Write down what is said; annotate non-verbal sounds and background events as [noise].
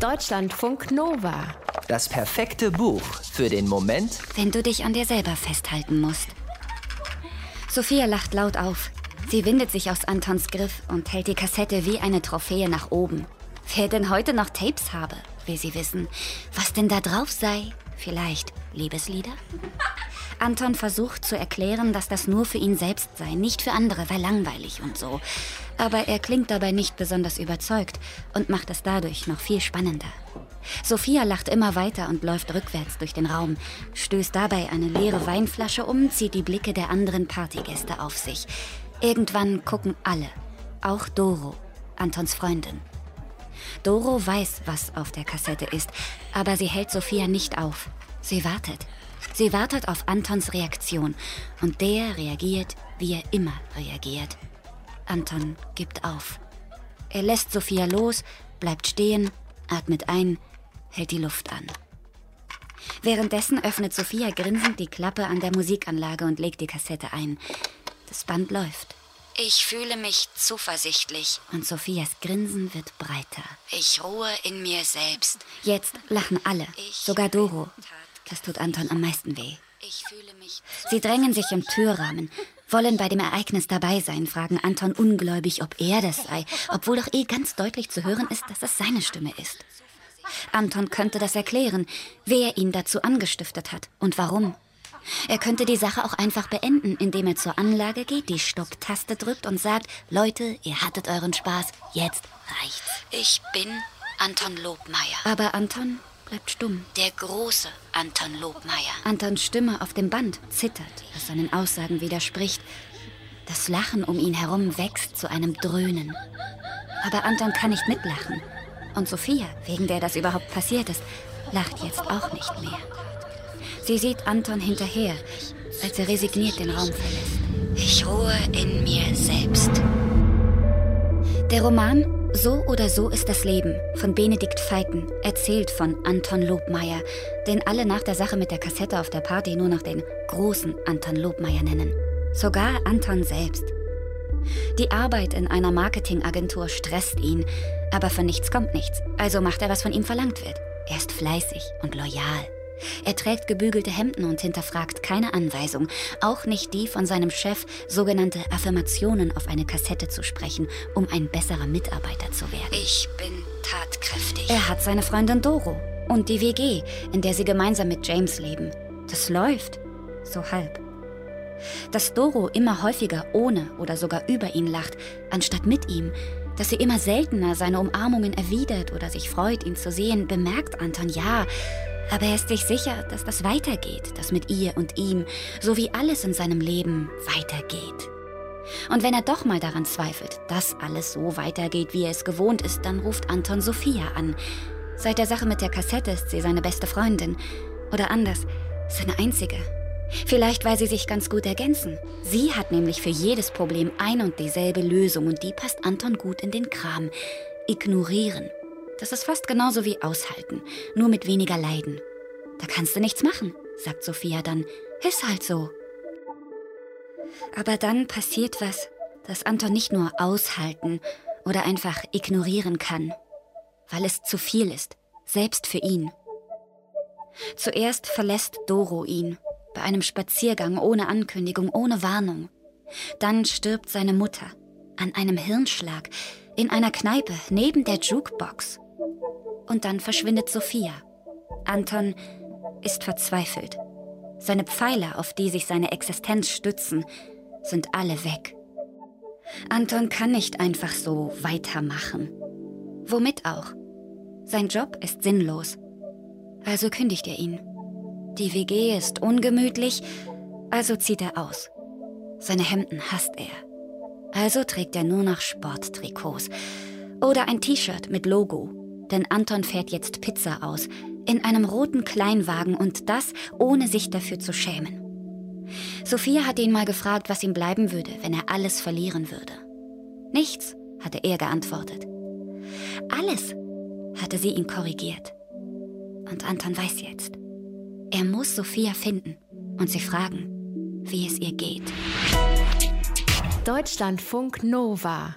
Deutschlandfunk Nova. Das perfekte Buch für den Moment, wenn du dich an dir selber festhalten musst. Sophia lacht laut auf. Sie windet sich aus Antons Griff und hält die Kassette wie eine Trophäe nach oben. Wer denn heute noch Tapes habe, will sie wissen. Was denn da drauf sei? Vielleicht Liebeslieder? [laughs] Anton versucht zu erklären, dass das nur für ihn selbst sei, nicht für andere, weil langweilig und so. Aber er klingt dabei nicht besonders überzeugt und macht es dadurch noch viel spannender. Sophia lacht immer weiter und läuft rückwärts durch den Raum, stößt dabei eine leere Weinflasche um, zieht die Blicke der anderen Partygäste auf sich. Irgendwann gucken alle, auch Doro, Antons Freundin. Doro weiß, was auf der Kassette ist, aber sie hält Sophia nicht auf. Sie wartet. Sie wartet auf Antons Reaktion und der reagiert, wie er immer reagiert. Anton gibt auf. Er lässt Sophia los, bleibt stehen, atmet ein, hält die Luft an. Währenddessen öffnet Sophia grinsend die Klappe an der Musikanlage und legt die Kassette ein. Das Band läuft. Ich fühle mich zuversichtlich. Und Sophias Grinsen wird breiter. Ich ruhe in mir selbst. Jetzt lachen alle, sogar Doro. Das tut Anton am meisten weh. Sie drängen sich im Türrahmen, wollen bei dem Ereignis dabei sein, fragen Anton ungläubig, ob er das sei, obwohl doch eh ganz deutlich zu hören ist, dass es seine Stimme ist. Anton könnte das erklären, wer ihn dazu angestiftet hat und warum. Er könnte die Sache auch einfach beenden, indem er zur Anlage geht, die Stopptaste drückt und sagt, Leute, ihr hattet euren Spaß, jetzt reicht's. Ich bin Anton Lobmeier. Aber Anton bleibt stumm. Der große Anton Lobmeier. Antons Stimme auf dem Band zittert, was seinen Aussagen widerspricht. Das Lachen um ihn herum wächst zu einem Dröhnen. Aber Anton kann nicht mitlachen. Und Sophia, wegen der das überhaupt passiert ist, lacht jetzt auch nicht mehr. Sie sieht Anton hinterher, als er resigniert den Raum verlässt. Ich ruhe in mir selbst. Der Roman so oder so ist das Leben von Benedikt Feiten, erzählt von Anton Lobmeier, den alle nach der Sache mit der Kassette auf der Party nur noch den großen Anton Lobmeier nennen. Sogar Anton selbst. Die Arbeit in einer Marketingagentur stresst ihn, aber von nichts kommt nichts, also macht er, was von ihm verlangt wird. Er ist fleißig und loyal. Er trägt gebügelte Hemden und hinterfragt keine Anweisung, auch nicht die von seinem Chef, sogenannte Affirmationen auf eine Kassette zu sprechen, um ein besserer Mitarbeiter zu werden. Ich bin tatkräftig. Er hat seine Freundin Doro und die WG, in der sie gemeinsam mit James leben. Das läuft. So halb. Dass Doro immer häufiger ohne oder sogar über ihn lacht, anstatt mit ihm, dass sie immer seltener seine Umarmungen erwidert oder sich freut, ihn zu sehen, bemerkt Anton ja, aber er ist sich sicher, dass das weitergeht, das mit ihr und ihm, so wie alles in seinem Leben weitergeht. Und wenn er doch mal daran zweifelt, dass alles so weitergeht, wie er es gewohnt ist, dann ruft Anton Sophia an. Seit der Sache mit der Kassette ist sie seine beste Freundin. Oder anders, seine einzige. Vielleicht, weil sie sich ganz gut ergänzen. Sie hat nämlich für jedes Problem ein und dieselbe Lösung und die passt Anton gut in den Kram. Ignorieren. Das ist fast genauso wie aushalten, nur mit weniger Leiden. Da kannst du nichts machen, sagt Sophia dann. Ist halt so. Aber dann passiert was, das Anton nicht nur aushalten oder einfach ignorieren kann, weil es zu viel ist, selbst für ihn. Zuerst verlässt Doro ihn, bei einem Spaziergang ohne Ankündigung, ohne Warnung. Dann stirbt seine Mutter an einem Hirnschlag in einer Kneipe neben der Jukebox und dann verschwindet Sophia. Anton ist verzweifelt. Seine Pfeiler, auf die sich seine Existenz stützen, sind alle weg. Anton kann nicht einfach so weitermachen. Womit auch? Sein Job ist sinnlos. Also kündigt er ihn. Die WG ist ungemütlich, also zieht er aus. Seine Hemden hasst er. Also trägt er nur noch Sporttrikots oder ein T-Shirt mit Logo denn Anton fährt jetzt Pizza aus, in einem roten Kleinwagen und das, ohne sich dafür zu schämen. Sophia hatte ihn mal gefragt, was ihm bleiben würde, wenn er alles verlieren würde. Nichts, hatte er geantwortet. Alles, hatte sie ihn korrigiert. Und Anton weiß jetzt. Er muss Sophia finden und sie fragen, wie es ihr geht. Deutschlandfunk Nova